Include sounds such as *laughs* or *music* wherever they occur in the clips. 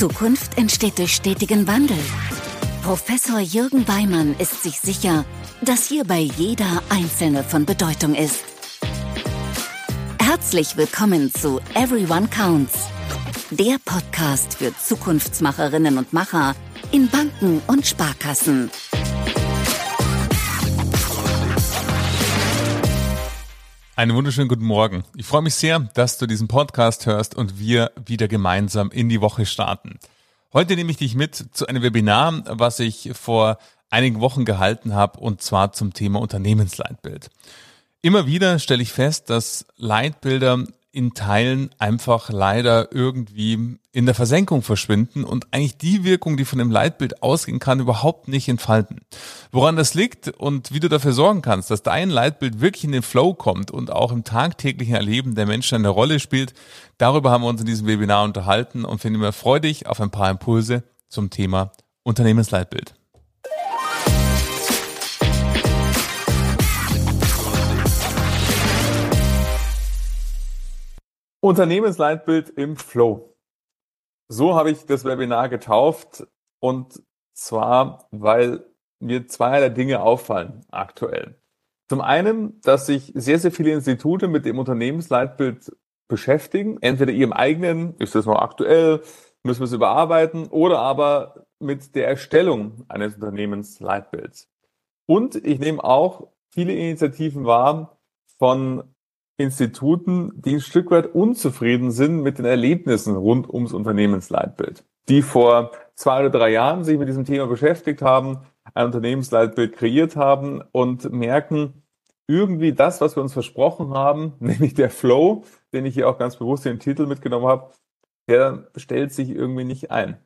Zukunft entsteht durch stetigen Wandel. Professor Jürgen Weimann ist sich sicher, dass hierbei jeder Einzelne von Bedeutung ist. Herzlich willkommen zu Everyone Counts, der Podcast für Zukunftsmacherinnen und Macher in Banken und Sparkassen. Einen wunderschönen guten Morgen. Ich freue mich sehr, dass du diesen Podcast hörst und wir wieder gemeinsam in die Woche starten. Heute nehme ich dich mit zu einem Webinar, was ich vor einigen Wochen gehalten habe und zwar zum Thema Unternehmensleitbild. Immer wieder stelle ich fest, dass Leitbilder in Teilen einfach leider irgendwie in der Versenkung verschwinden und eigentlich die Wirkung, die von dem Leitbild ausgehen kann, überhaupt nicht entfalten. Woran das liegt und wie du dafür sorgen kannst, dass dein Leitbild wirklich in den Flow kommt und auch im tagtäglichen Erleben der Menschen eine Rolle spielt, darüber haben wir uns in diesem Webinar unterhalten und finden wir freudig auf ein paar Impulse zum Thema Unternehmensleitbild. Unternehmensleitbild im Flow. So habe ich das Webinar getauft und zwar, weil mir zweierlei Dinge auffallen aktuell. Zum einen, dass sich sehr, sehr viele Institute mit dem Unternehmensleitbild beschäftigen. Entweder ihrem eigenen, ist das noch aktuell, müssen wir es überarbeiten, oder aber mit der Erstellung eines Unternehmensleitbilds. Und ich nehme auch viele Initiativen wahr von Instituten, die ein Stück weit unzufrieden sind mit den Erlebnissen rund ums Unternehmensleitbild, die vor zwei oder drei Jahren sich mit diesem Thema beschäftigt haben, ein Unternehmensleitbild kreiert haben und merken, irgendwie das, was wir uns versprochen haben, *laughs* nämlich der Flow, den ich hier auch ganz bewusst den Titel mitgenommen habe, der stellt sich irgendwie nicht ein.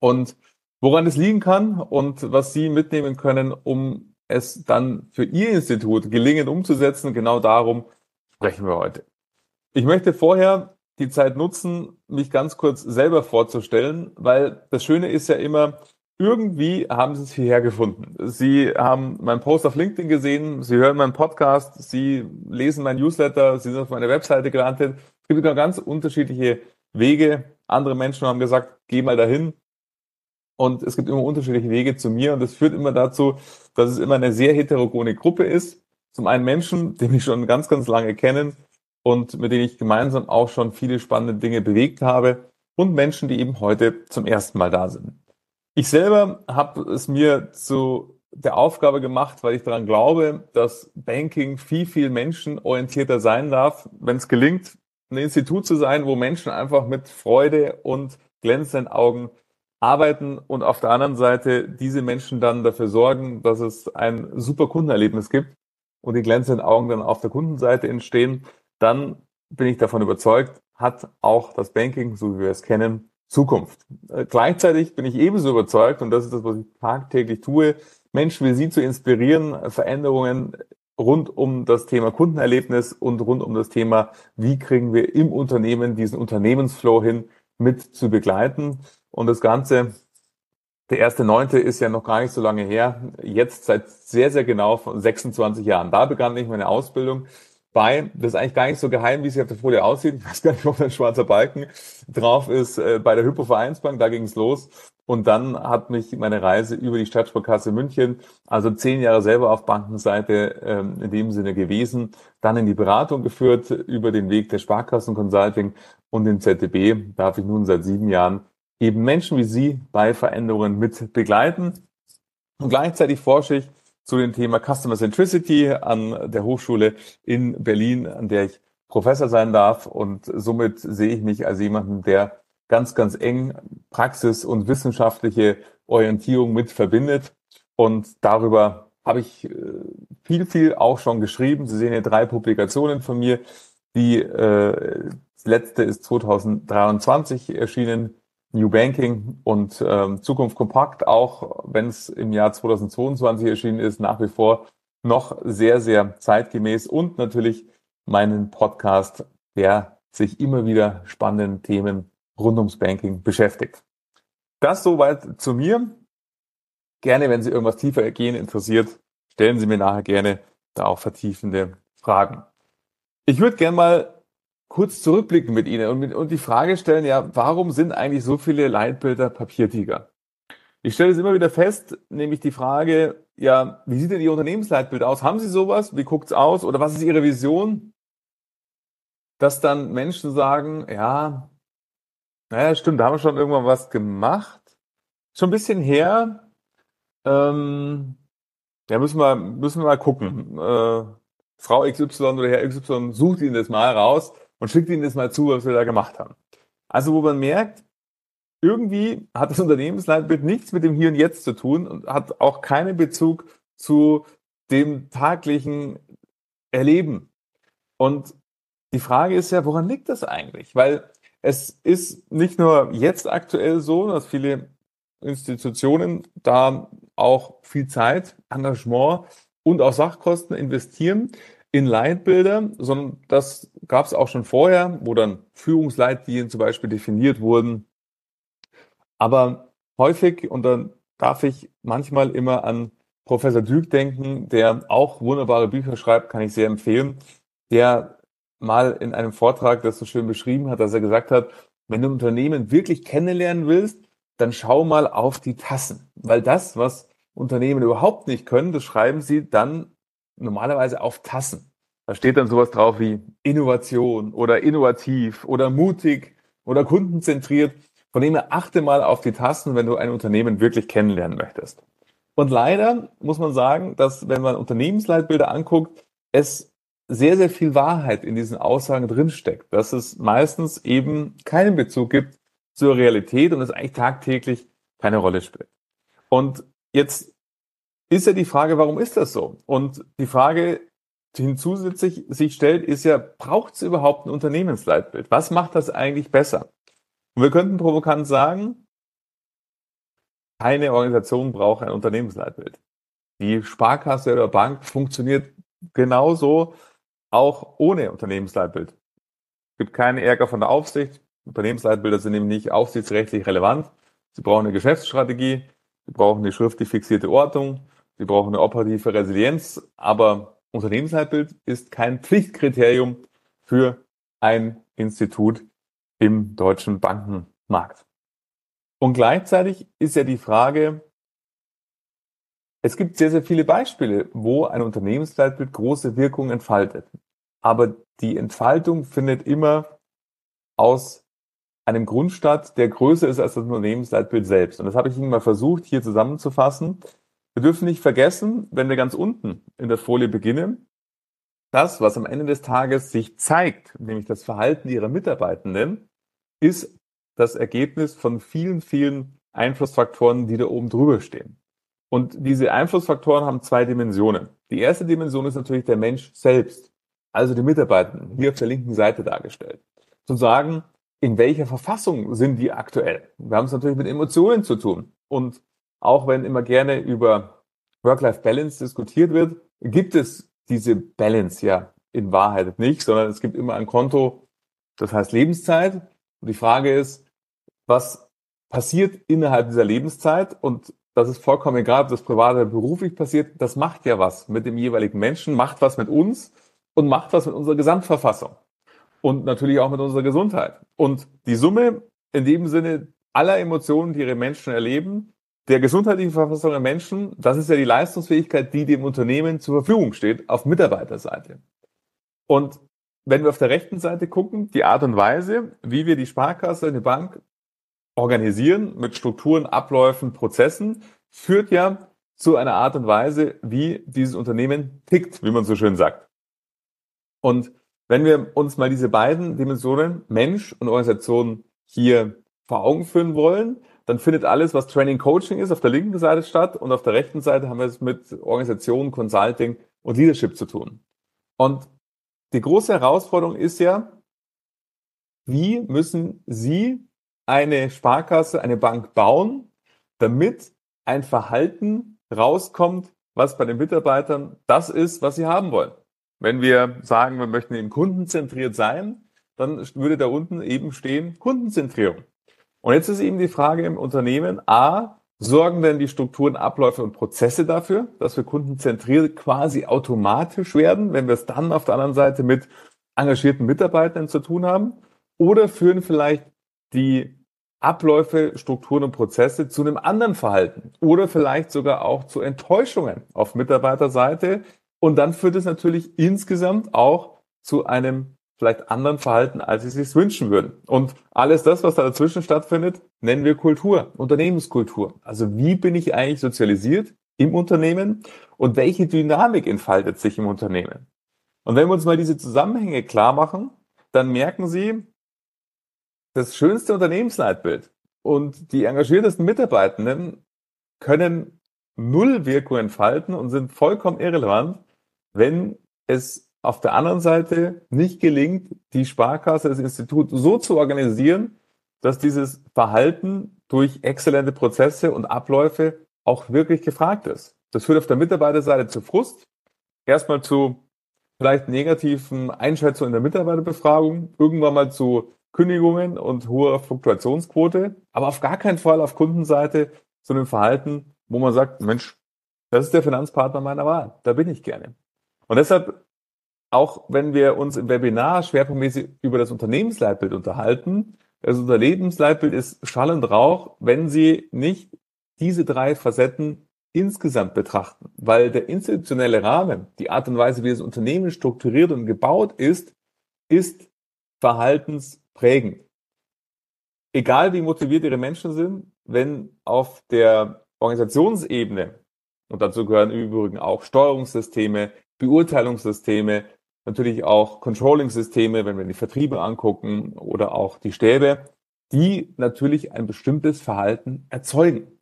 Und woran es liegen kann und was Sie mitnehmen können, um es dann für Ihr Institut gelingen umzusetzen, genau darum sprechen wir heute. Ich möchte vorher die Zeit nutzen, mich ganz kurz selber vorzustellen, weil das Schöne ist ja immer, irgendwie haben Sie es hierher gefunden. Sie haben meinen Post auf LinkedIn gesehen, Sie hören meinen Podcast, Sie lesen mein Newsletter, Sie sind auf meiner Webseite gelandet. Es gibt ganz unterschiedliche Wege. Andere Menschen haben gesagt, geh mal dahin. Und es gibt immer unterschiedliche Wege zu mir und das führt immer dazu, dass es immer eine sehr heterogene Gruppe ist. Zum einen Menschen, *laughs* die mich schon ganz, ganz lange kennen und mit denen ich gemeinsam auch schon viele spannende Dinge bewegt habe und Menschen, die eben heute zum ersten Mal da sind. Ich selber habe es mir zu der Aufgabe gemacht, weil ich daran glaube, dass Banking viel, viel menschenorientierter sein darf, wenn es gelingt, ein Institut zu sein, wo Menschen einfach mit Freude und glänzenden Augen arbeiten und auf der anderen Seite diese Menschen dann dafür sorgen, dass es ein super Kundenerlebnis gibt und die glänzenden Augen dann auf der Kundenseite entstehen, dann bin ich davon überzeugt, hat auch das Banking, so wie wir es kennen, Zukunft. Äh, gleichzeitig bin ich ebenso überzeugt, und das ist das, was ich tagtäglich tue, Menschen wie Sie zu inspirieren, Veränderungen rund um das Thema Kundenerlebnis und rund um das Thema, wie kriegen wir im Unternehmen diesen Unternehmensflow hin, mit zu begleiten. Und das Ganze der erste Neunte ist ja noch gar nicht so lange her. Jetzt seit sehr, sehr genau von 26 Jahren. Da begann ich meine Ausbildung bei, das ist eigentlich gar nicht so geheim, wie es auf der Folie aussieht. Ich *laughs* weiß gar nicht, ob ein schwarzer Balken drauf ist, äh, bei der Hypovereinsbank, da ging es los. Und dann hat mich meine Reise über die Stadtsparkasse München, also zehn Jahre selber auf Bankenseite ähm, in dem Sinne gewesen, dann in die Beratung geführt über den Weg der Sparkassen Consulting und den ZDB darf ich nun seit sieben Jahren eben Menschen wie Sie bei Veränderungen mit begleiten. Und gleichzeitig forsche ich zu dem Thema Customer Centricity an der Hochschule in Berlin, an der ich Professor sein darf. Und somit sehe ich mich als jemanden, der ganz, ganz eng Praxis und wissenschaftliche Orientierung mit verbindet. Und darüber habe ich äh, viel, viel auch schon geschrieben. Sie sehen hier drei Publikationen von mir. Die äh, letzte ist 2023 erschienen, New Banking und ähm, Zukunft kompakt, auch wenn es im Jahr 2022 erschienen ist, nach wie vor noch sehr, sehr zeitgemäß und natürlich meinen Podcast, der sich immer wieder spannenden Themen rund ums Banking beschäftigt. Das soweit zu mir. Gerne, wenn Sie irgendwas tiefer gehen interessiert, stellen Sie mir nachher gerne da auch vertiefende Fragen. Ich würde gerne mal kurz zurückblicken mit Ihnen und, mit, und die Frage stellen, ja, warum sind eigentlich so viele Leitbilder Papiertiger? Ich stelle es immer wieder fest, nämlich die Frage, ja, wie sieht denn Ihr Unternehmensleitbild aus? Haben Sie sowas? Wie guckt's aus? Oder was ist Ihre Vision? Dass dann Menschen sagen, ja, naja, stimmt, da haben wir schon irgendwann was gemacht. Schon ein bisschen her. Ähm, ja, müssen wir, müssen wir mal gucken. Äh, Frau XY oder Herr XY sucht Ihnen das mal raus und schickt Ihnen das mal zu, was wir da gemacht haben. Also wo man merkt, irgendwie hat das Unternehmensleitbild nichts mit dem Hier und Jetzt zu tun und hat auch keinen Bezug zu dem taglichen Erleben. Und die Frage ist ja, woran liegt das eigentlich? Weil es ist nicht nur jetzt aktuell so, dass viele Institutionen da auch viel Zeit, Engagement und auch Sachkosten investieren in Leitbilder, sondern das gab es auch schon vorher, wo dann Führungsleitlinien zum Beispiel definiert wurden. Aber häufig, und dann darf ich manchmal immer an Professor Dück denken, der auch wunderbare Bücher schreibt, kann ich sehr empfehlen, der mal in einem Vortrag das so schön beschrieben hat, dass er gesagt hat, wenn du ein Unternehmen wirklich kennenlernen willst, dann schau mal auf die Tassen, weil das, was Unternehmen überhaupt nicht können, das schreiben sie dann normalerweise auf Tassen. Da steht dann sowas drauf wie Innovation oder innovativ oder mutig oder kundenzentriert. Von dem her achte mal auf die Tassen, wenn du ein Unternehmen wirklich kennenlernen möchtest. Und leider muss man sagen, dass wenn man Unternehmensleitbilder anguckt, es sehr, sehr viel Wahrheit in diesen Aussagen drinsteckt, dass es meistens eben keinen Bezug gibt zur Realität und es eigentlich tagtäglich keine Rolle spielt. Und jetzt ist ja die Frage, warum ist das so? Und die Frage, die hinzusätzlich sich stellt, ist ja, braucht es überhaupt ein Unternehmensleitbild? Was macht das eigentlich besser? Und wir könnten provokant sagen, keine Organisation braucht ein Unternehmensleitbild. Die Sparkasse oder Bank funktioniert genauso auch ohne Unternehmensleitbild. Es gibt keinen Ärger von der Aufsicht. Unternehmensleitbilder sind eben nicht aufsichtsrechtlich relevant. Sie brauchen eine Geschäftsstrategie, sie brauchen eine schriftlich fixierte Ordnung, sie brauchen eine operative Resilienz, aber Unternehmensleitbild ist kein Pflichtkriterium für ein Institut im deutschen Bankenmarkt. Und gleichzeitig ist ja die Frage, es gibt sehr, sehr viele Beispiele, wo ein Unternehmensleitbild große Wirkung entfaltet. Aber die Entfaltung findet immer aus einem Grund statt, der größer ist als das Unternehmensleitbild selbst. Und das habe ich Ihnen mal versucht, hier zusammenzufassen. Wir dürfen nicht vergessen, wenn wir ganz unten in der Folie beginnen, das, was am Ende des Tages sich zeigt, nämlich das Verhalten Ihrer Mitarbeitenden, ist das Ergebnis von vielen, vielen Einflussfaktoren, die da oben drüber stehen. Und diese Einflussfaktoren haben zwei Dimensionen. Die erste Dimension ist natürlich der Mensch selbst, also die Mitarbeitenden, hier auf der linken Seite dargestellt. Zu sagen, in welcher Verfassung sind die aktuell? Wir haben es natürlich mit Emotionen zu tun. Und auch wenn immer gerne über Work-Life-Balance diskutiert wird, gibt es diese Balance ja in Wahrheit nicht, sondern es gibt immer ein Konto, das heißt Lebenszeit. Und die Frage ist, was passiert innerhalb dieser Lebenszeit? Und das ist vollkommen egal, ob das privat oder beruflich passiert. Das macht ja was mit dem jeweiligen Menschen, macht was mit uns und macht was mit unserer Gesamtverfassung. Und natürlich auch mit unserer Gesundheit. Und die Summe in dem Sinne aller Emotionen, die ihre Menschen erleben, der gesundheitlichen Verfassung der Menschen, das ist ja die Leistungsfähigkeit, die dem Unternehmen zur Verfügung steht auf Mitarbeiterseite. Und wenn wir auf der rechten Seite gucken, die Art und Weise, wie wir die Sparkasse, die Bank organisieren mit Strukturen, Abläufen, Prozessen, führt ja zu einer Art und Weise, wie dieses Unternehmen tickt, wie man so schön sagt. Und wenn wir uns mal diese beiden Dimensionen, Mensch und Organisation, hier vor Augen führen wollen, dann findet alles, was Training Coaching ist, auf der linken Seite statt und auf der rechten Seite haben wir es mit Organisation, Consulting und Leadership zu tun. Und die große Herausforderung ist ja, wie müssen Sie eine Sparkasse, eine Bank bauen, damit ein Verhalten rauskommt, was bei den Mitarbeitern das ist, was sie haben wollen. Wenn wir sagen, wir möchten eben kundenzentriert sein, dann würde da unten eben stehen Kundenzentrierung. Und jetzt ist eben die Frage im Unternehmen, a, sorgen denn die Strukturen, Abläufe und Prozesse dafür, dass wir kundenzentriert quasi automatisch werden, wenn wir es dann auf der anderen Seite mit engagierten Mitarbeitern zu tun haben oder führen vielleicht die Abläufe, Strukturen und Prozesse zu einem anderen Verhalten oder vielleicht sogar auch zu Enttäuschungen auf Mitarbeiterseite. Und dann führt es natürlich insgesamt auch zu einem vielleicht anderen Verhalten, als sie sich wünschen würden. Und alles das, was da dazwischen stattfindet, nennen wir Kultur, Unternehmenskultur. Also wie bin ich eigentlich sozialisiert im Unternehmen und welche Dynamik entfaltet sich im Unternehmen? Und wenn wir uns mal diese Zusammenhänge klar machen, dann merken Sie, das schönste Unternehmensleitbild und die engagiertesten Mitarbeitenden können null Wirkung entfalten und sind vollkommen irrelevant, wenn es auf der anderen Seite nicht gelingt, die Sparkasse, das Institut so zu organisieren, dass dieses Verhalten durch exzellente Prozesse und Abläufe auch wirklich gefragt ist. Das führt auf der Mitarbeiterseite zu Frust, erstmal zu vielleicht negativen Einschätzungen in der Mitarbeiterbefragung, irgendwann mal zu Kündigungen und hoher Fluktuationsquote, aber auf gar keinen Fall auf Kundenseite zu einem Verhalten, wo man sagt, Mensch, das ist der Finanzpartner meiner Wahl, da bin ich gerne. Und deshalb, auch wenn wir uns im Webinar schwerpunktmäßig über das Unternehmensleitbild unterhalten, das Unternehmensleitbild ist Schall und Rauch, wenn Sie nicht diese drei Facetten insgesamt betrachten, weil der institutionelle Rahmen, die Art und Weise, wie das Unternehmen strukturiert und gebaut ist, ist verhaltens prägen. Egal wie motiviert Ihre Menschen sind, wenn auf der Organisationsebene, und dazu gehören im Übrigen auch Steuerungssysteme, Beurteilungssysteme, natürlich auch Controlling-Systeme, wenn wir die Vertriebe angucken oder auch die Stäbe, die natürlich ein bestimmtes Verhalten erzeugen.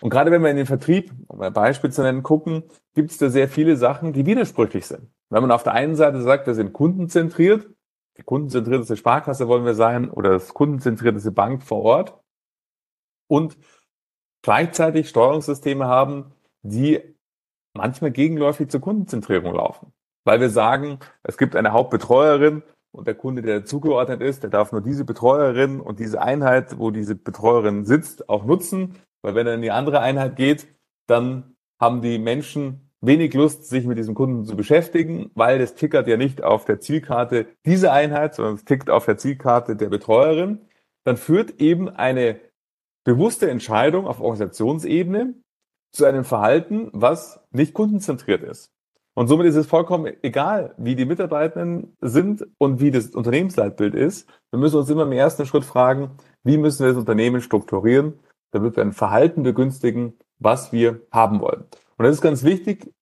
Und gerade wenn wir in den Vertrieb, um ein Beispiel zu nennen, gucken, gibt es da sehr viele Sachen, die widersprüchlich sind. Wenn man auf der einen Seite sagt, wir sind kundenzentriert, die kundenzentrierteste Sparkasse wollen wir sein oder das kundenzentrierteste Bank vor Ort und gleichzeitig Steuerungssysteme haben, die manchmal gegenläufig zur Kundenzentrierung laufen. Weil wir sagen, es gibt eine Hauptbetreuerin und der Kunde, der zugeordnet ist, der darf nur diese Betreuerin und diese Einheit, wo diese Betreuerin sitzt, auch nutzen. Weil wenn er in die andere Einheit geht, dann haben die Menschen wenig Lust, sich mit diesem Kunden zu beschäftigen, weil das tickert ja nicht auf der Zielkarte dieser Einheit, sondern es tickt auf der Zielkarte der Betreuerin, dann führt eben eine bewusste Entscheidung auf Organisationsebene zu einem Verhalten, was nicht kundenzentriert ist. Und somit ist es vollkommen egal, wie die Mitarbeitenden sind und wie das Unternehmensleitbild ist. Wir müssen uns immer im ersten Schritt fragen, wie müssen wir das Unternehmen strukturieren, damit wir ein Verhalten begünstigen, was wir haben wollen. Und das ist ganz wichtig,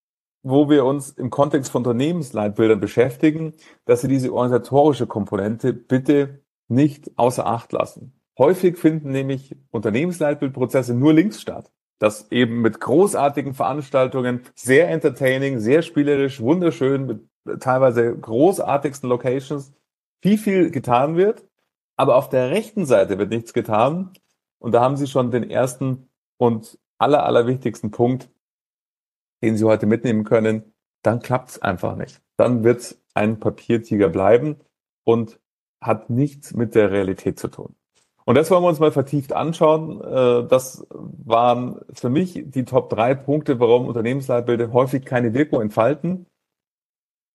wo wir uns im Kontext von Unternehmensleitbildern beschäftigen, dass Sie diese organisatorische Komponente bitte nicht außer Acht lassen. Häufig finden nämlich Unternehmensleitbildprozesse nur links statt. Das eben mit großartigen Veranstaltungen, sehr entertaining, sehr spielerisch, wunderschön, mit teilweise großartigsten Locations, viel, viel getan wird. Aber auf der rechten Seite wird nichts getan. Und da haben Sie schon den ersten und aller, allerwichtigsten Punkt, den Sie heute mitnehmen können, dann klappt es einfach nicht. Dann wird es ein Papiertiger bleiben und hat nichts mit der Realität zu tun. Und das wollen wir uns mal vertieft anschauen. Äh, das waren für mich die Top drei Punkte, warum Unternehmensleitbilder häufig keine Wirkung entfalten.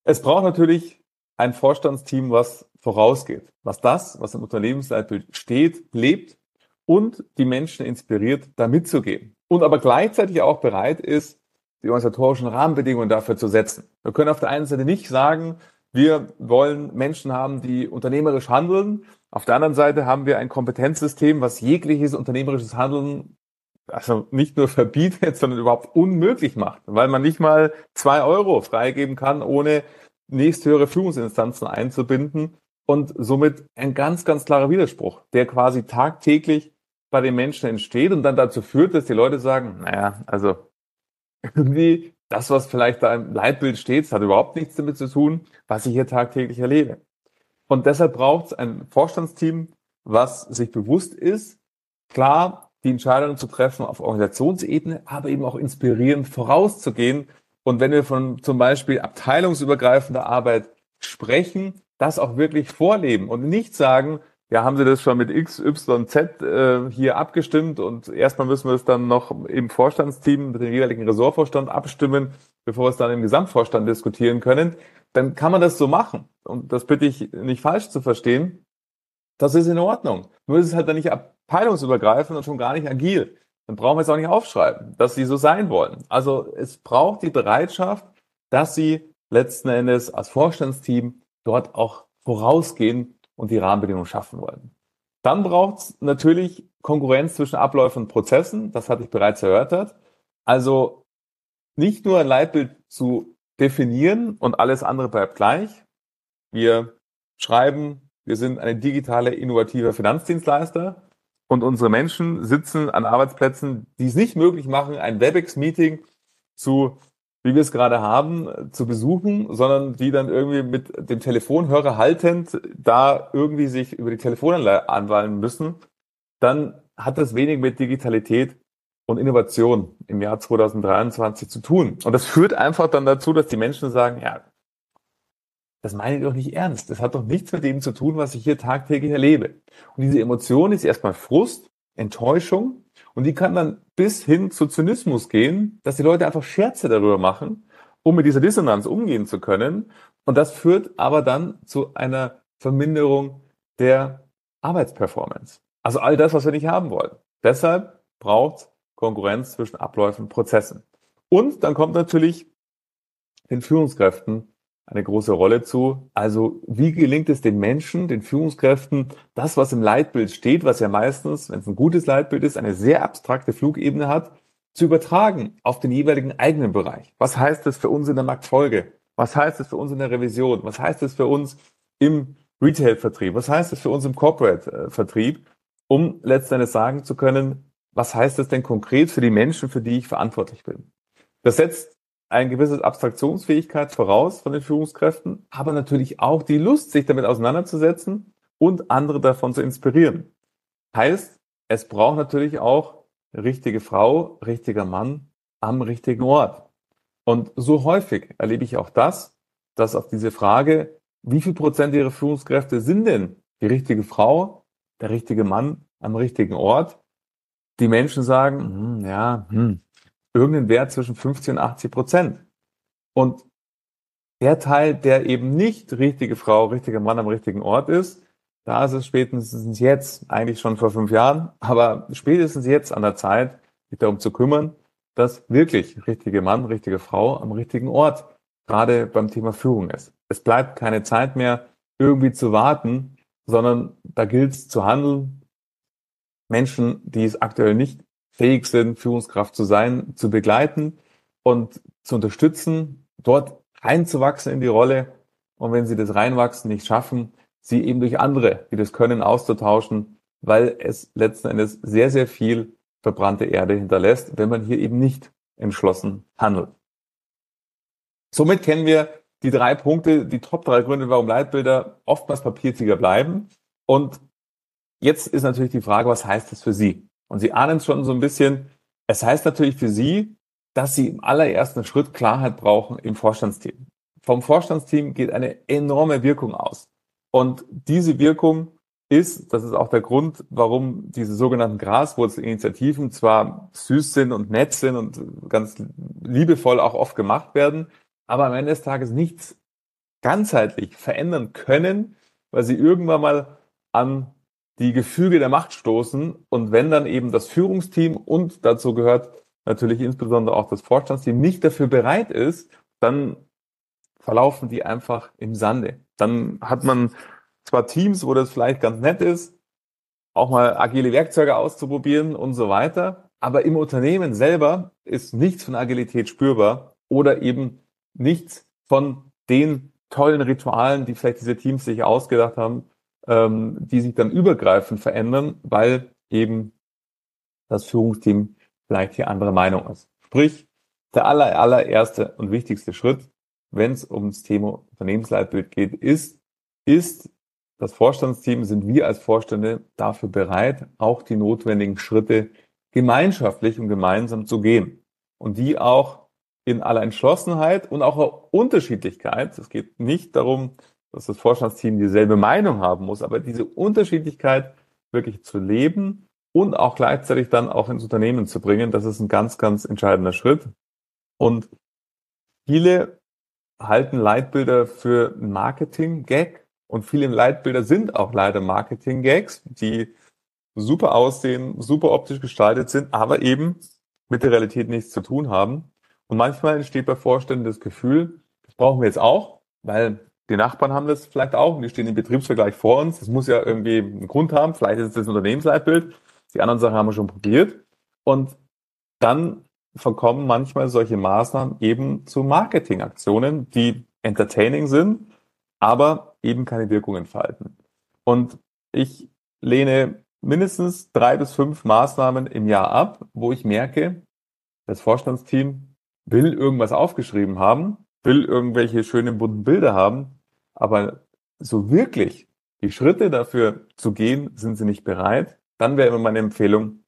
Es braucht natürlich ein Vorstandsteam, was vorausgeht, was das, was im Unternehmensleitbild steht, lebt und die Menschen inspiriert, da mitzugehen. Und aber gleichzeitig auch bereit ist, die organisatorischen Rahmenbedingungen dafür zu setzen. Wir können auf der einen Seite nicht sagen, wir wollen Menschen haben, die unternehmerisch handeln. Auf der anderen Seite haben wir ein Kompetenzsystem, was jegliches unternehmerisches Handeln also nicht nur verbietet, *laughs* sondern überhaupt unmöglich macht, weil man nicht mal zwei Euro freigeben kann, ohne nächsthöhere Führungsinstanzen einzubinden und somit ein ganz, ganz klarer Widerspruch, der quasi tagtäglich bei den Menschen entsteht und dann dazu führt, dass die Leute sagen, naja, also irgendwie das, was vielleicht da im Leitbild steht, hat überhaupt nichts damit zu tun, was ich hier tagtäglich erlebe. Und deshalb braucht es ein Vorstandsteam, was sich bewusst ist, klar die Entscheidungen zu treffen auf Organisationsebene, aber eben auch inspirierend vorauszugehen. Und wenn wir von zum Beispiel abteilungsübergreifender Arbeit sprechen, das auch wirklich vorleben und nicht sagen, ja, haben Sie das schon mit X, Y, Z äh, hier abgestimmt und erstmal müssen wir es dann noch im Vorstandsteam mit dem jeweiligen Ressortvorstand abstimmen, bevor wir es dann im Gesamtvorstand diskutieren können, dann kann man das so machen. Und das bitte ich nicht falsch zu verstehen. Das ist in Ordnung. Nur ist es halt dann nicht abteilungsübergreifend und schon gar nicht agil. Dann brauchen wir es auch nicht aufschreiben, dass sie so sein wollen. Also es braucht die Bereitschaft, dass sie letzten Endes als Vorstandsteam dort auch vorausgehen und die Rahmenbedingungen schaffen wollen. Dann braucht es natürlich Konkurrenz zwischen Abläufen und Prozessen. Das hatte ich bereits erörtert. Also nicht nur ein Leitbild zu definieren und alles andere bleibt gleich. Wir schreiben, wir sind eine digitale, innovative Finanzdienstleister und unsere Menschen sitzen an Arbeitsplätzen, die es nicht möglich machen, ein WebEx-Meeting zu, wie wir es gerade haben, zu besuchen, sondern die dann irgendwie mit dem Telefonhörer haltend da irgendwie sich über die Telefonanleihe anwahlen müssen, dann hat das wenig mit Digitalität und Innovation im Jahr 2023 zu tun. Und das führt einfach dann dazu, dass die Menschen sagen, ja, das meine ich doch nicht ernst. Das hat doch nichts mit dem zu tun, was ich hier tagtäglich erlebe. Und diese Emotion ist erstmal Frust, Enttäuschung und die kann dann bis hin zu Zynismus gehen, dass die Leute einfach Scherze darüber machen, um mit dieser Dissonanz umgehen zu können. Und das führt aber dann zu einer Verminderung der Arbeitsperformance. Also all das, was wir nicht haben wollen. Deshalb braucht Konkurrenz zwischen Abläufen und Prozessen. Und dann kommt natürlich den Führungskräften eine große Rolle zu. Also wie gelingt es den Menschen, den Führungskräften, das, was im Leitbild steht, was ja meistens, wenn es ein gutes Leitbild ist, eine sehr abstrakte Flugebene hat, zu übertragen auf den jeweiligen eigenen Bereich. Was heißt das für uns in der Marktfolge? Was heißt das für uns in der Revision? Was heißt das für uns im Retail-Vertrieb? Was heißt das für uns im Corporate-Vertrieb? Um letztendlich sagen zu können, was heißt das denn konkret für die Menschen, für die ich verantwortlich bin? Das setzt eine gewisse Abstraktionsfähigkeit voraus von den Führungskräften, aber natürlich auch die Lust, sich damit auseinanderzusetzen und andere davon zu inspirieren. Heißt, es braucht natürlich auch richtige Frau, richtiger Mann am richtigen Ort. Und so häufig erlebe ich auch das, dass auf diese Frage, wie viel Prozent ihrer Führungskräfte sind denn die richtige Frau, der richtige Mann am richtigen Ort, die Menschen sagen, hm, ja, hm, irgendeinen Wert zwischen 50 und 80 Prozent. Und der Teil, der eben nicht richtige Frau, richtiger Mann am richtigen Ort ist, da ist es spätestens jetzt, eigentlich schon vor fünf Jahren, aber spätestens jetzt an der Zeit, sich darum zu kümmern, dass wirklich richtige Mann, richtige Frau am richtigen Ort gerade beim Thema Führung ist. Es bleibt keine Zeit mehr, irgendwie zu warten, sondern da gilt es zu handeln, Menschen, die es aktuell nicht fähig sind, Führungskraft zu sein, zu begleiten und zu unterstützen, dort reinzuwachsen in die Rolle. Und wenn sie das Reinwachsen nicht schaffen, sie eben durch andere, die das können, auszutauschen, weil es letzten Endes sehr, sehr viel verbrannte Erde hinterlässt, wenn man hier eben nicht entschlossen handelt. Somit kennen wir die drei Punkte, die Top drei Gründe, warum Leitbilder oftmals Papiertiger bleiben. Und Jetzt ist natürlich die Frage, was heißt das für Sie? Und Sie ahnen es schon so ein bisschen. Es heißt natürlich für Sie, dass Sie im allerersten Schritt Klarheit brauchen im Vorstandsteam. Vom Vorstandsteam geht eine enorme Wirkung aus. Und diese Wirkung ist, das ist auch der Grund, warum diese sogenannten Graswurzelinitiativen zwar süß sind und nett sind und ganz liebevoll auch oft gemacht werden, aber am Ende des Tages nichts ganzheitlich verändern können, weil sie irgendwann mal an die Gefüge der Macht stoßen. Und wenn dann eben das Führungsteam und dazu gehört natürlich insbesondere auch das Vorstandsteam nicht dafür bereit ist, dann verlaufen die einfach im Sande. Dann hat man zwar Teams, wo das vielleicht ganz nett ist, auch mal agile Werkzeuge auszuprobieren und so weiter, aber im Unternehmen selber ist nichts von Agilität spürbar oder eben nichts von den tollen Ritualen, die vielleicht diese Teams sich ausgedacht haben, ähm, die sich dann übergreifend verändern, weil eben das Führungsteam vielleicht hier andere Meinung ist. Sprich, der aller, allererste und wichtigste Schritt, wenn es ums Thema Unternehmensleitbild geht, ist, ist das Vorstandsteam, sind wir als Vorstände dafür bereit, auch die notwendigen Schritte gemeinschaftlich und gemeinsam zu gehen. Und die auch in aller Entschlossenheit und auch Unterschiedlichkeit. Es geht nicht darum, dass das Vorstandsteam dieselbe Meinung haben muss, aber diese Unterschiedlichkeit wirklich zu leben und auch gleichzeitig dann auch ins Unternehmen zu bringen, das ist ein ganz, ganz entscheidender Schritt. Und viele halten Leitbilder für Marketing-Gag und viele Leitbilder sind auch leider Marketing-Gags, die super aussehen, super optisch gestaltet sind, aber eben mit der Realität nichts zu tun haben. Und manchmal entsteht bei Vorständen das Gefühl, das brauchen wir jetzt auch, weil die Nachbarn haben das vielleicht auch und die stehen im Betriebsvergleich vor uns. Das muss ja irgendwie einen Grund haben. Vielleicht ist es das Unternehmensleitbild. Die anderen Sachen haben wir schon probiert. Und dann verkommen manchmal solche Maßnahmen eben zu Marketingaktionen, die entertaining sind, aber eben keine Wirkung entfalten. Und ich lehne mindestens drei bis fünf Maßnahmen im Jahr ab, wo ich merke, das Vorstandsteam will irgendwas aufgeschrieben haben, will irgendwelche schönen bunten Bilder haben, aber so wirklich die Schritte dafür zu gehen, sind sie nicht bereit. Dann wäre immer meine Empfehlung,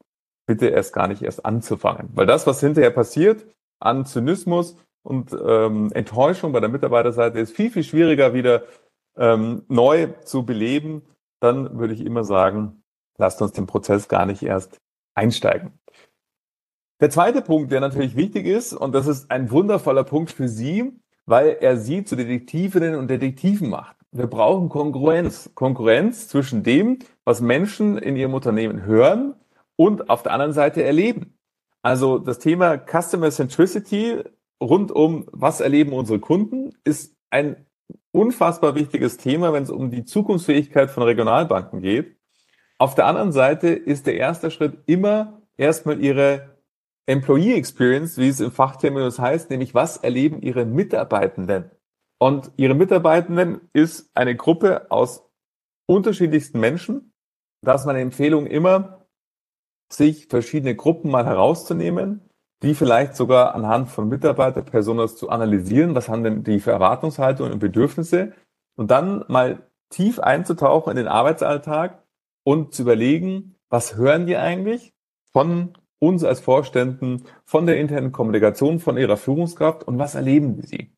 bitte erst gar nicht erst anzufangen. Weil das, was hinterher passiert an Zynismus und ähm, Enttäuschung bei der Mitarbeiterseite, ist viel, viel schwieriger wieder ähm, neu zu beleben. Dann würde ich immer sagen, lasst uns den Prozess gar nicht erst einsteigen. Der zweite Punkt, der natürlich wichtig ist, und das ist ein wundervoller Punkt für Sie, weil er Sie zu Detektivinnen und Detektiven macht. Wir brauchen Konkurrenz. Konkurrenz zwischen dem, was Menschen in ihrem Unternehmen hören und auf der anderen Seite erleben. Also das Thema Customer Centricity rund um, was erleben unsere Kunden, ist ein unfassbar wichtiges Thema, wenn es um die Zukunftsfähigkeit von Regionalbanken geht. Auf der anderen Seite ist der erste Schritt immer erstmal ihre Employee Experience, wie es im Fachterminus heißt, nämlich was erleben ihre Mitarbeitenden. Und ihre Mitarbeitenden ist eine Gruppe aus unterschiedlichsten Menschen. Da ist meine Empfehlung immer, sich verschiedene Gruppen mal herauszunehmen, die vielleicht sogar anhand von Mitarbeiterpersonas zu analysieren, was haben denn die für Erwartungshaltungen und Bedürfnisse und dann mal tief einzutauchen in den Arbeitsalltag und zu überlegen, was hören die eigentlich von uns als Vorständen, von der internen Kommunikation, von ihrer Führungskraft und was erleben sie?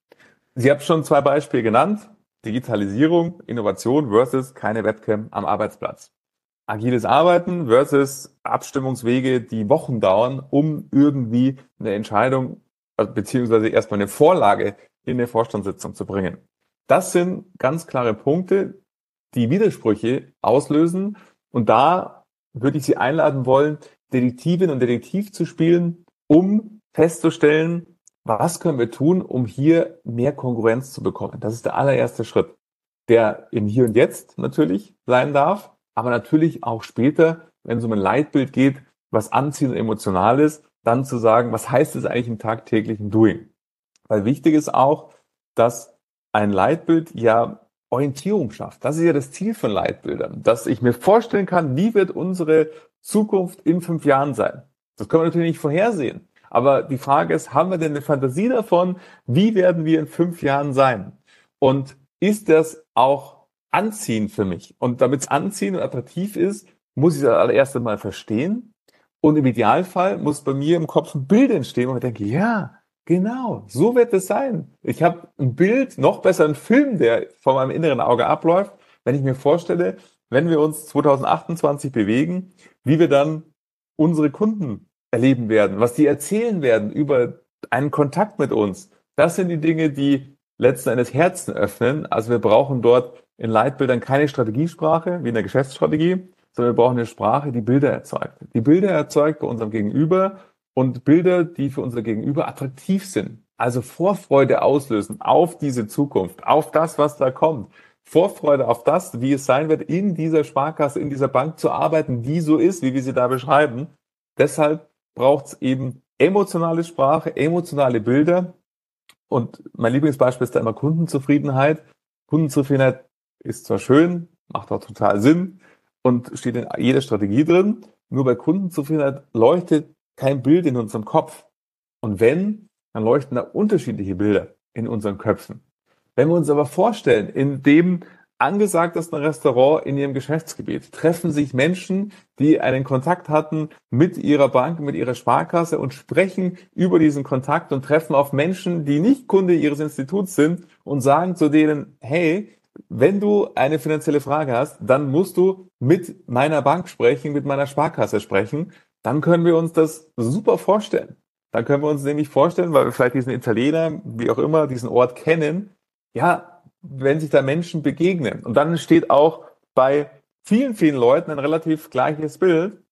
Sie haben schon zwei Beispiele genannt. Digitalisierung, Innovation versus keine Webcam am Arbeitsplatz. Agiles Arbeiten versus Abstimmungswege, die Wochen dauern, um irgendwie eine Entscheidung beziehungsweise erstmal eine Vorlage in der Vorstandssitzung zu bringen. Das sind ganz klare Punkte, die Widersprüche auslösen und da würde ich Sie einladen wollen, Detektivin und Detektiv zu spielen, um festzustellen, was können wir tun, um hier mehr Konkurrenz zu bekommen. Das ist der allererste Schritt, der im Hier und Jetzt natürlich sein darf, aber natürlich auch später, wenn es um ein Leitbild geht, was anziehend und emotional ist, dann zu sagen, was heißt es eigentlich im tagtäglichen Doing? Weil wichtig ist auch, dass ein Leitbild ja Orientierung schafft. Das ist ja das Ziel von Leitbildern, dass ich mir vorstellen kann, wie wird unsere Zukunft in fünf Jahren sein. Das können wir natürlich nicht vorhersehen. Aber die Frage ist, haben wir denn eine Fantasie davon, wie werden wir in fünf Jahren sein? Und ist das auch anziehend für mich? Und damit es anziehend und attraktiv ist, muss ich das allererst einmal verstehen. Und im Idealfall muss bei mir im Kopf ein Bild entstehen, wo ich denke, ja, Genau, so wird es sein. Ich habe ein Bild, noch besser ein Film, der vor meinem inneren Auge abläuft, wenn ich mir vorstelle, wenn wir uns 2028 bewegen, wie wir dann unsere Kunden erleben werden, was die erzählen werden über einen Kontakt mit uns. Das sind die Dinge, die letzten Endes Herzen öffnen. Also wir brauchen dort in Leitbildern keine Strategiesprache wie in der Geschäftsstrategie, sondern wir brauchen eine Sprache, die Bilder erzeugt. Die Bilder erzeugt bei unserem Gegenüber und Bilder, die für unser Gegenüber attraktiv sind. Also Vorfreude auslösen auf diese Zukunft, auf das, was da kommt. Vorfreude auf das, wie es sein wird, in dieser Sparkasse, in dieser Bank zu arbeiten, die so ist, wie wir sie da beschreiben. Deshalb braucht es eben emotionale Sprache, emotionale Bilder. Und mein Lieblingsbeispiel ist da immer Kundenzufriedenheit. Kundenzufriedenheit ist zwar schön, macht auch total Sinn und steht in jeder Strategie drin. Nur bei Kundenzufriedenheit leuchtet kein Bild in unserem Kopf. Und wenn, dann leuchten da unterschiedliche Bilder in unseren Köpfen. Wenn wir uns aber vorstellen, in dem angesagtesten Restaurant in ihrem Geschäftsgebiet treffen sich Menschen, die einen Kontakt hatten mit ihrer Bank, mit ihrer Sparkasse und sprechen über diesen Kontakt und treffen auf Menschen, die nicht Kunde ihres Instituts sind und sagen zu denen, hey, wenn du eine finanzielle Frage hast, dann musst du mit meiner Bank sprechen, mit meiner Sparkasse sprechen dann können wir uns das super vorstellen. Dann können wir uns nämlich vorstellen, weil wir vielleicht diesen Italiener, wie auch immer, diesen Ort kennen, ja, wenn sich da Menschen begegnen. Und dann entsteht auch bei vielen, vielen Leuten ein relativ gleiches Bild.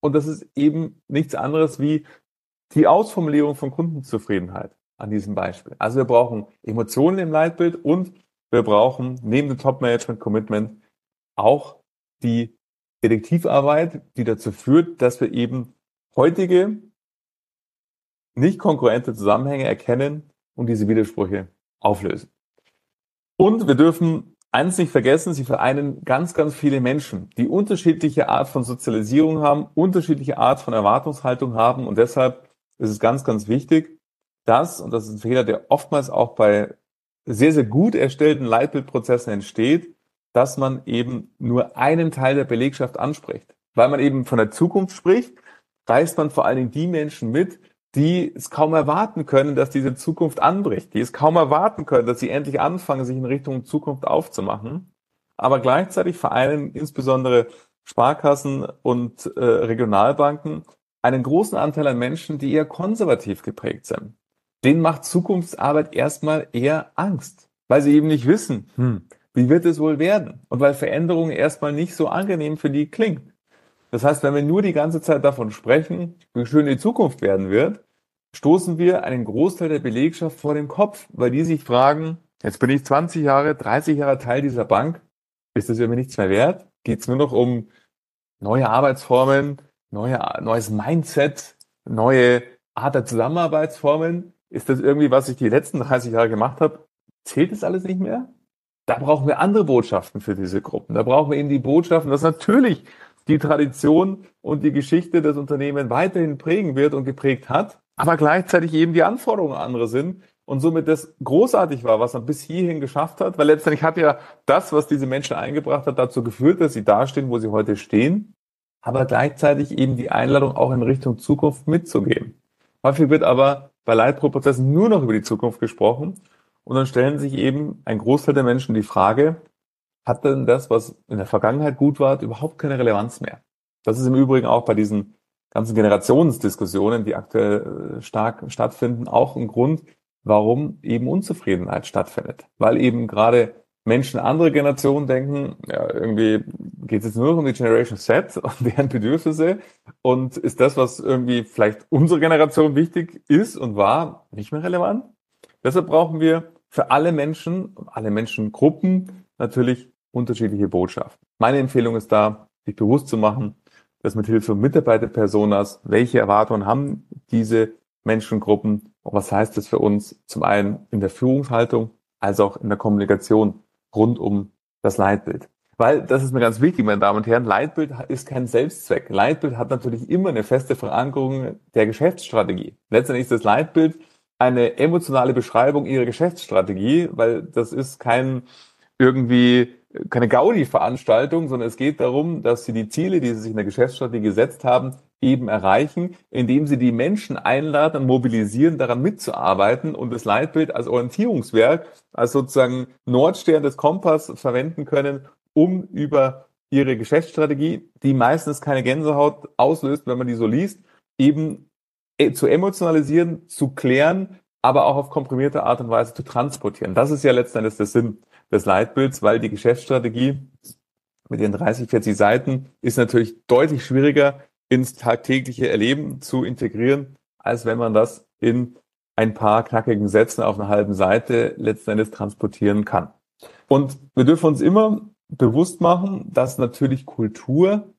Und das ist eben nichts anderes wie die Ausformulierung von Kundenzufriedenheit an diesem Beispiel. Also wir brauchen Emotionen im Leitbild und wir brauchen neben dem Top-Management-Commitment auch die Detektivarbeit, die dazu führt, dass wir eben heutige nicht konkurrente Zusammenhänge erkennen und diese Widersprüche auflösen. Und wir dürfen eins nicht vergessen, sie vereinen ganz, ganz viele Menschen, die unterschiedliche Art von Sozialisierung haben, unterschiedliche Art von Erwartungshaltung haben und deshalb ist es ganz, ganz wichtig, dass, und das ist ein Fehler, der oftmals auch bei sehr, sehr gut erstellten Leitbildprozessen entsteht, dass man eben nur einen Teil der Belegschaft anspricht. Weil man eben von der Zukunft spricht, reißt man vor allen Dingen die Menschen mit, die es kaum erwarten können, dass diese Zukunft anbricht, die es kaum erwarten können, dass sie endlich anfangen, sich in Richtung Zukunft aufzumachen. Aber gleichzeitig vereinen insbesondere Sparkassen und äh, Regionalbanken einen großen Anteil an Menschen, die eher konservativ geprägt sind. Denen macht Zukunftsarbeit erstmal eher Angst, weil sie eben nicht wissen, hm, wie wird es wohl werden? Und weil Veränderung erstmal nicht so angenehm für die klingt. Das heißt, wenn wir nur die ganze Zeit davon sprechen, wie schön die Zukunft werden wird, stoßen wir einen Großteil der Belegschaft vor den Kopf, weil die sich fragen, jetzt bin ich 20 Jahre, 30 Jahre Teil dieser Bank, ist das irgendwie nichts mehr wert? Geht es nur noch um neue Arbeitsformen, neue, neues Mindset, neue Art der Zusammenarbeitsformen? Ist das irgendwie, was ich die letzten 30 Jahre gemacht habe? Zählt das alles nicht mehr? Da brauchen wir andere Botschaften für diese Gruppen. Da brauchen wir eben die Botschaften, dass natürlich die Tradition und die Geschichte des Unternehmens weiterhin prägen wird und geprägt hat, aber gleichzeitig eben die Anforderungen andere sind und somit das großartig war, was man bis hierhin geschafft hat, weil letztendlich hat ja das, was diese Menschen eingebracht hat, dazu geführt, dass sie dastehen, wo sie heute stehen, aber gleichzeitig eben die Einladung auch in Richtung Zukunft mitzugehen. Häufig wird aber bei Leitprozessen nur noch über die Zukunft gesprochen und dann stellen sich eben ein Großteil der Menschen die Frage, hat denn das, was in der Vergangenheit gut war, überhaupt keine Relevanz mehr. Das ist im Übrigen auch bei diesen ganzen Generationsdiskussionen, die aktuell äh, stark stattfinden, auch ein Grund, warum eben Unzufriedenheit stattfindet. Weil eben gerade Menschen andere Generationen denken, ja, irgendwie geht es jetzt nur um die Generation Z *laughs* und deren Bedürfnisse und ist das, was irgendwie vielleicht unsere Generation wichtig ist und war, nicht mehr relevant. Deshalb brauchen wir für alle Menschen, alle Menschengruppen natürlich unterschiedliche Botschaften. Meine Empfehlung ist da, sich bewusst zu machen, dass mit Hilfe Mitarbeiterpersonas, welche Erwartungen haben diese Menschengruppen und was heißt das für uns zum einen in der Führungshaltung als auch in der Kommunikation rund um das Leitbild. Weil, das ist mir ganz wichtig, meine Damen und Herren, Leitbild ist kein Selbstzweck. Leitbild hat natürlich immer eine feste Verankerung der Geschäftsstrategie. Letztendlich ist das Leitbild eine emotionale Beschreibung ihrer Geschäftsstrategie, weil das ist kein irgendwie keine Gaudi-Veranstaltung, sondern es geht darum, dass sie die Ziele, die sie sich in der Geschäftsstrategie gesetzt haben, eben erreichen, indem sie die Menschen einladen und mobilisieren, daran mitzuarbeiten und das Leitbild als Orientierungswerk, als sozusagen Nordstern des Kompass verwenden können, um über ihre Geschäftsstrategie, die meistens keine Gänsehaut auslöst, wenn man die so liest, eben äh, zu emotionalisieren, zu klären, aber auch auf komprimierte Art und Weise zu transportieren. Das ist ja letztendlich der Sinn des Leitbilds, weil die Geschäftsstrategie mit ihren 30, 40 Seiten ist natürlich deutlich schwieriger ins tagtägliche Erleben zu integrieren, als wenn man das in ein paar knackigen Sätzen auf einer halben Seite letzten Endes transportieren kann. Und wir dürfen uns immer bewusst machen, dass natürlich Kultur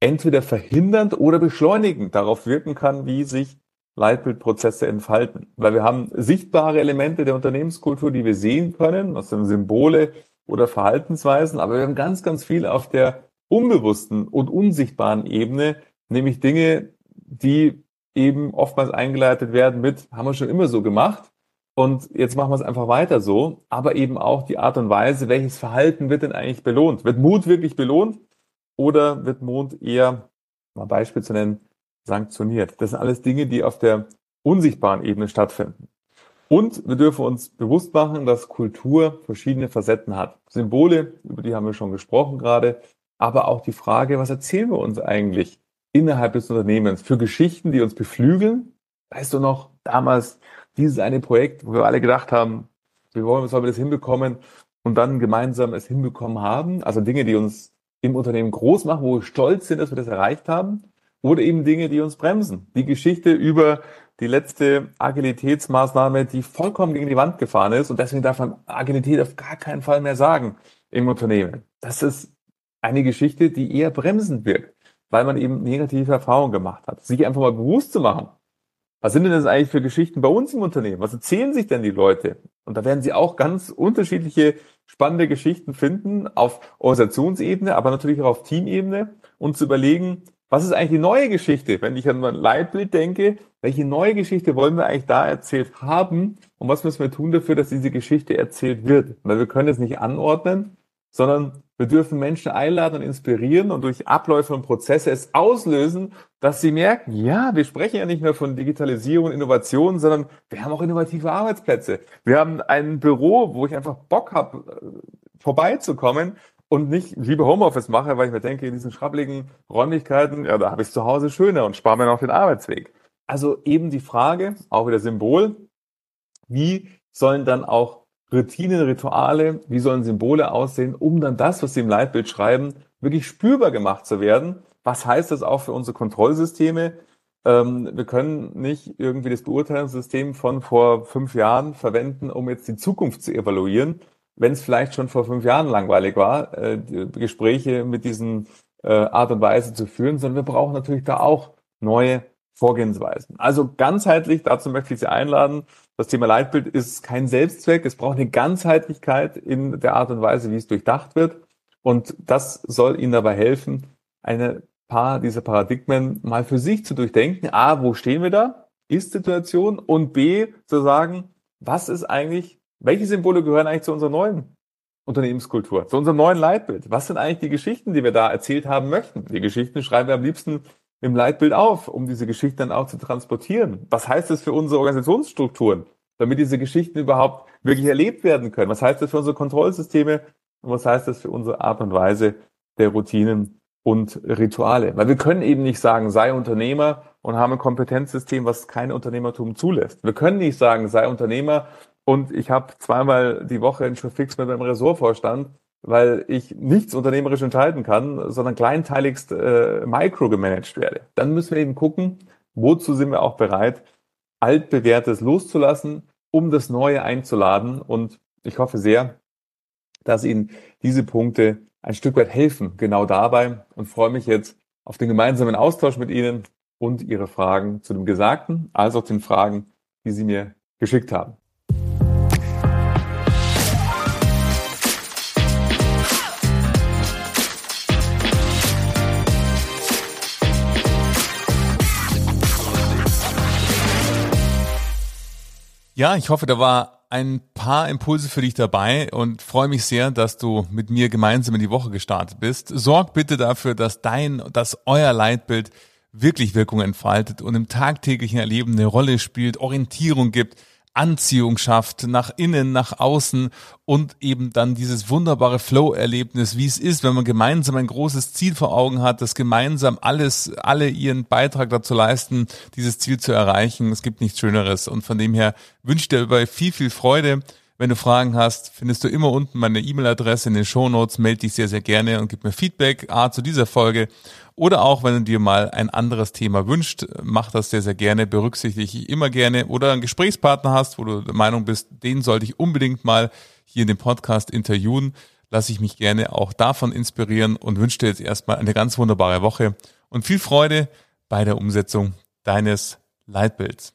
entweder verhindernd oder beschleunigend darauf wirken kann, wie sich Leitbildprozesse entfalten. Weil wir haben sichtbare Elemente der Unternehmenskultur, die wir sehen können, das sind Symbole oder Verhaltensweisen, aber wir haben ganz, ganz viel auf der unbewussten und unsichtbaren Ebene, nämlich Dinge, die eben oftmals eingeleitet werden mit, haben wir schon immer so gemacht. Und jetzt machen wir es einfach weiter so, aber eben auch die Art und Weise, welches Verhalten wird denn eigentlich belohnt? Wird Mut wirklich belohnt? Oder wird Mut eher, mal Beispiel zu nennen, sanktioniert. Das sind alles Dinge, die auf der unsichtbaren Ebene stattfinden. Und wir dürfen uns bewusst machen, dass Kultur verschiedene Facetten hat. Symbole, über die haben wir schon gesprochen gerade, aber auch die Frage, was erzählen wir uns eigentlich innerhalb des Unternehmens für Geschichten, die uns beflügeln Weißt du noch, damals dieses eine Projekt, wo wir alle gedacht haben, wie wollen, sollen wir das hinbekommen und dann gemeinsam es hinbekommen haben? Also Dinge, die uns im Unternehmen groß machen, wo wir stolz sind, dass wir das erreicht haben oder eben Dinge, die uns bremsen. Die Geschichte über die letzte Agilitätsmaßnahme, die vollkommen gegen die Wand gefahren ist und deswegen darf man Agilität auf gar keinen Fall mehr sagen im Unternehmen. Das ist eine Geschichte, die eher bremsend wirkt, weil man eben negative Erfahrungen gemacht hat. Sich einfach mal bewusst zu machen. Was sind denn das eigentlich für Geschichten bei uns im Unternehmen? Was erzählen sich denn die Leute? Und da werden sie auch ganz unterschiedliche spannende Geschichten finden auf Organisationsebene, aber natürlich auch auf Teamebene und zu überlegen, was ist eigentlich die neue Geschichte? Wenn ich an mein Leitbild denke, welche neue Geschichte wollen wir eigentlich da erzählt haben? Und was müssen wir tun dafür, dass diese Geschichte erzählt wird? Weil wir können es nicht anordnen, sondern wir dürfen Menschen einladen und inspirieren und durch Abläufe und Prozesse es auslösen, dass sie merken, ja, wir sprechen ja nicht mehr von Digitalisierung und Innovation, sondern wir haben auch innovative Arbeitsplätze. Wir haben ein Büro, wo ich einfach Bock habe, äh, vorbeizukommen und nicht lieber Homeoffice mache, weil ich mir denke, in diesen schrabbeligen Räumlichkeiten, ja, da habe ich zu Hause schöner und spare mir noch den Arbeitsweg. Also eben die Frage, auch wieder Symbol, wie sollen dann auch Routinen, Rituale, wie sollen Symbole aussehen, um dann das, was sie im Leitbild schreiben, wirklich spürbar gemacht zu werden. Was heißt das auch für unsere Kontrollsysteme? Ähm, wir können nicht irgendwie das Beurteilungssystem von vor fünf Jahren verwenden, um jetzt die Zukunft zu evaluieren, wenn es vielleicht schon vor fünf Jahren langweilig war, äh, Gespräche mit diesen äh, Art und Weise zu führen, sondern wir brauchen natürlich da auch neue Vorgehensweisen. Also ganzheitlich, dazu möchte ich Sie einladen. Das Thema Leitbild ist kein Selbstzweck. Es braucht eine Ganzheitlichkeit in der Art und Weise, wie es durchdacht wird. Und das soll Ihnen dabei helfen, eine paar dieser Paradigmen mal für sich zu durchdenken. A, wo stehen wir da? Ist-Situation. Und B, zu sagen, was ist eigentlich, welche Symbole gehören eigentlich zu unserer neuen Unternehmenskultur, zu unserem neuen Leitbild? Was sind eigentlich die Geschichten, die wir da erzählt haben möchten? Die Geschichten schreiben wir am liebsten im Leitbild auf, um diese Geschichten dann auch zu transportieren? Was heißt das für unsere Organisationsstrukturen, damit diese Geschichten überhaupt wirklich erlebt werden können? Was heißt das für unsere Kontrollsysteme? Und was heißt das für unsere Art und Weise der Routinen und Rituale? Weil wir können eben nicht sagen, sei Unternehmer und haben ein Kompetenzsystem, was kein Unternehmertum zulässt. Wir können nicht sagen, sei Unternehmer und ich habe zweimal die Woche einen Fix mit meinem Ressortvorstand weil ich nichts unternehmerisch entscheiden kann, sondern kleinteiligst äh, micro gemanagt werde. Dann müssen wir eben gucken, wozu sind wir auch bereit, altbewährtes loszulassen, um das Neue einzuladen. Und ich hoffe sehr, dass Ihnen diese Punkte ein Stück weit helfen, genau dabei und freue mich jetzt auf den gemeinsamen Austausch mit Ihnen und Ihre Fragen zu dem Gesagten, als auch den Fragen, die Sie mir geschickt haben. Ja, ich hoffe, da war ein paar Impulse für dich dabei und freue mich sehr, dass du mit mir gemeinsam in die Woche gestartet bist. Sorg bitte dafür, dass dein, dass euer Leitbild wirklich Wirkung entfaltet und im tagtäglichen Erleben eine Rolle spielt, Orientierung gibt, Anziehung schafft, nach innen, nach außen und eben dann dieses wunderbare Flow-Erlebnis, wie es ist, wenn man gemeinsam ein großes Ziel vor Augen hat, das gemeinsam alles, alle ihren Beitrag dazu leisten, dieses Ziel zu erreichen. Es gibt nichts Schöneres. Und von dem her wünsche ich dir dabei viel, viel Freude. Wenn du Fragen hast, findest du immer unten meine E-Mail-Adresse in den Show Notes. Melde dich sehr, sehr gerne und gib mir Feedback A zu dieser Folge oder auch, wenn du dir mal ein anderes Thema wünscht, mach das sehr, sehr gerne, berücksichtige ich immer gerne. Oder einen Gesprächspartner hast, wo du der Meinung bist, den sollte ich unbedingt mal hier in dem Podcast interviewen, lasse ich mich gerne auch davon inspirieren und wünsche dir jetzt erstmal eine ganz wunderbare Woche und viel Freude bei der Umsetzung deines Leitbilds.